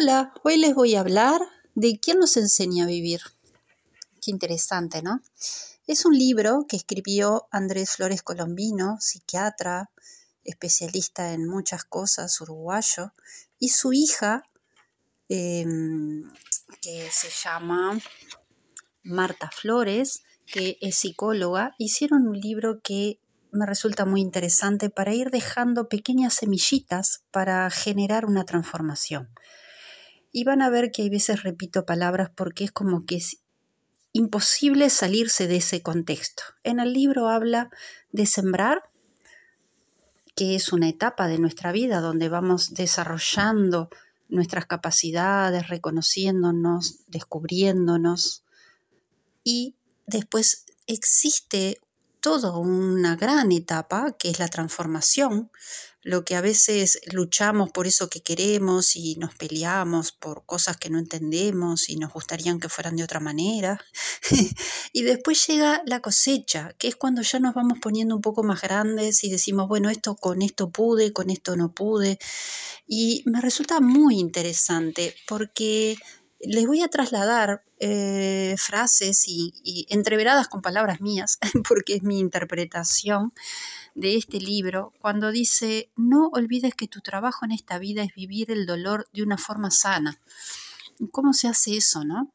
Hola, hoy les voy a hablar de quién nos enseña a vivir. Qué interesante, ¿no? Es un libro que escribió Andrés Flores Colombino, psiquiatra, especialista en muchas cosas, uruguayo, y su hija, em, que se llama Marta Flores, que es psicóloga, hicieron un libro que me resulta muy interesante para ir dejando pequeñas semillitas para generar una transformación. Y van a ver que hay veces repito palabras porque es como que es imposible salirse de ese contexto. En el libro habla de sembrar, que es una etapa de nuestra vida donde vamos desarrollando nuestras capacidades, reconociéndonos, descubriéndonos. Y después existe toda una gran etapa que es la transformación, lo que a veces luchamos por eso que queremos y nos peleamos por cosas que no entendemos y nos gustarían que fueran de otra manera. y después llega la cosecha, que es cuando ya nos vamos poniendo un poco más grandes y decimos, bueno, esto con esto pude, con esto no pude. Y me resulta muy interesante porque les voy a trasladar eh, frases y, entreveradas con palabras mías, porque es mi interpretación de este libro, cuando dice, no olvides que tu trabajo en esta vida es vivir el dolor de una forma sana. ¿Cómo se hace eso, no?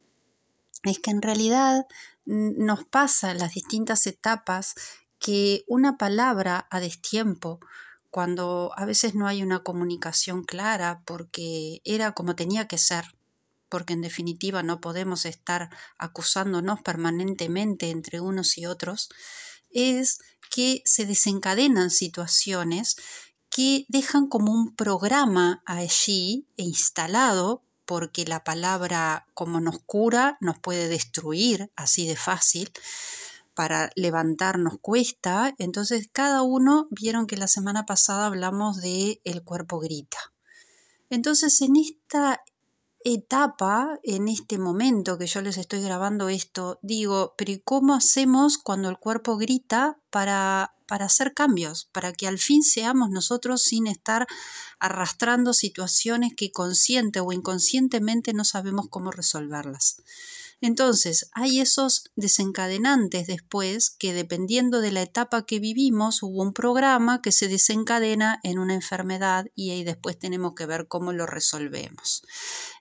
Es que en realidad nos pasa en las distintas etapas que una palabra a destiempo, cuando a veces no hay una comunicación clara porque era como tenía que ser, porque en definitiva no podemos estar acusándonos permanentemente entre unos y otros, es que se desencadenan situaciones que dejan como un programa allí instalado porque la palabra como nos cura nos puede destruir así de fácil para levantarnos cuesta. Entonces cada uno vieron que la semana pasada hablamos de el cuerpo grita. Entonces en esta etapa, en este momento que yo les estoy grabando esto, digo, pero ¿y cómo hacemos cuando el cuerpo grita para, para hacer cambios, para que al fin seamos nosotros sin estar arrastrando situaciones que consciente o inconscientemente no sabemos cómo resolverlas? Entonces, hay esos desencadenantes después que dependiendo de la etapa que vivimos, hubo un programa que se desencadena en una enfermedad y ahí después tenemos que ver cómo lo resolvemos.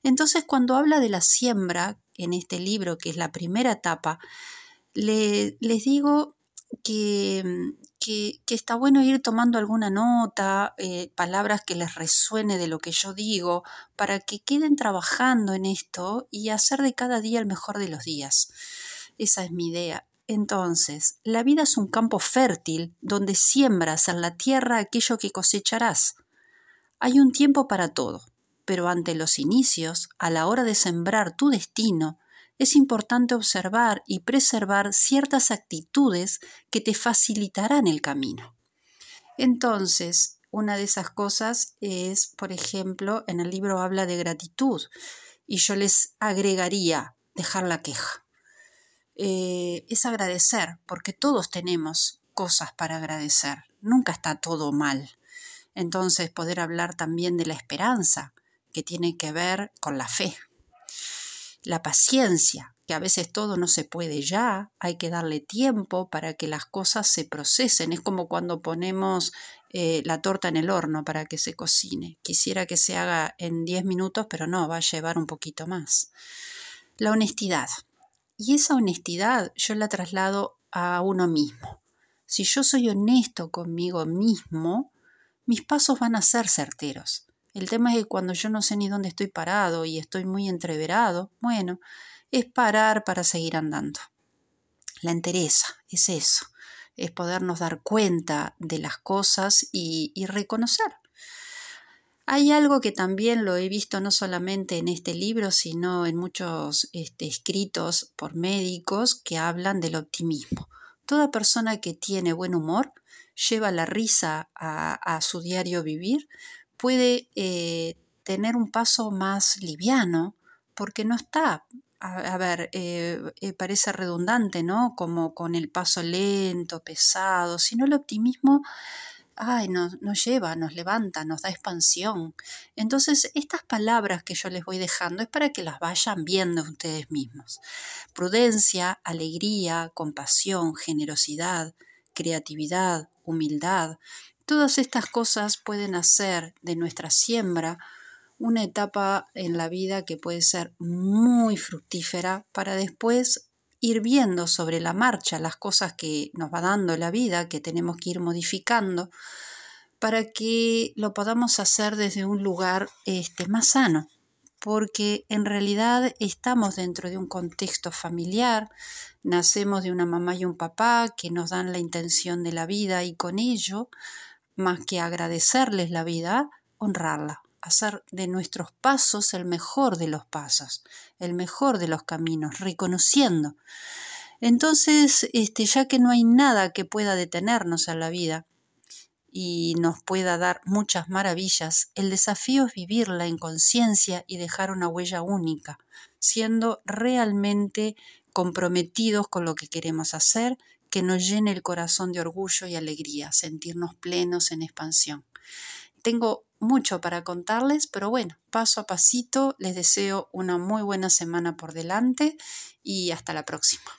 Entonces, cuando habla de la siembra en este libro, que es la primera etapa, les digo que, que, está bueno ir tomando alguna nota, eh, palabras que les resuene de lo que yo digo, para que queden trabajando en esto y hacer de cada día el mejor de los días. Esa es mi idea. Entonces, la vida es un campo fértil donde siembras en la tierra aquello que cosecharás. Hay un tiempo para todo, pero ante los inicios, a la hora de sembrar tu destino, es importante observar y preservar ciertas actitudes que te facilitarán el camino. Entonces, una de esas cosas es, por ejemplo, en el libro habla de gratitud y yo les agregaría dejar la queja. Eh, es agradecer, porque todos tenemos cosas para agradecer, nunca está todo mal. Entonces, poder hablar también de la esperanza, que tiene que ver con la fe la paciencia, que a veces todo no se puede ya, hay que darle tiempo para que las cosas se procesen. Es como cuando ponemos eh, la torta en el horno para que se cocine. Quisiera que se haga en 10 minutos, pero no, va a llevar un poquito más. La honestidad. Y esa honestidad yo la traslado a uno mismo. Si yo soy honesto conmigo mismo, mis pasos van a ser certeros. El tema es que cuando yo no sé ni dónde estoy parado y estoy muy entreverado, bueno, es parar para seguir andando. La entereza es eso, es podernos dar cuenta de las cosas y, reconocer. Hay algo que también lo he visto no solamente en este libro, sino en muchos este, escritos por médicos que hablan del optimismo. Toda persona que tiene buen humor lleva la risa a su diario vivir puede eh, tener un paso más liviano porque no está, a, ver, eh, eh, parece redundante, ¿no? Como con el paso lento, pesado, sino el optimismo ay, nos, nos lleva, nos levanta, nos da expansión. Entonces, estas palabras que yo les voy dejando es para que las vayan viendo ustedes mismos. Prudencia, alegría, compasión, generosidad, creatividad, humildad. Todas estas cosas pueden hacer de nuestra siembra una etapa en la vida que puede ser muy fructífera para después ir viendo sobre la marcha las cosas que nos va dando la vida, que tenemos que ir modificando, para que lo podamos hacer desde un lugar este, más sano, porque en realidad estamos dentro de un contexto familiar, nacemos de una mamá y un papá que nos dan la intención de la vida y con ello, más que agradecerles la vida, honrarla hacer de nuestros pasos el mejor de los pasos, el mejor de los caminos, reconociendo. Entonces, este, ya que no hay nada que pueda detenernos en la vida y nos pueda dar muchas maravillas, el desafío es vivirla en conciencia y dejar una huella única, siendo realmente comprometidos con lo que queremos hacer, que nos llene el corazón de orgullo y alegría, sentirnos plenos en expansión. Tengo mucho para contarles, pero bueno, paso a pasito les deseo una muy buena semana por delante y hasta la próxima.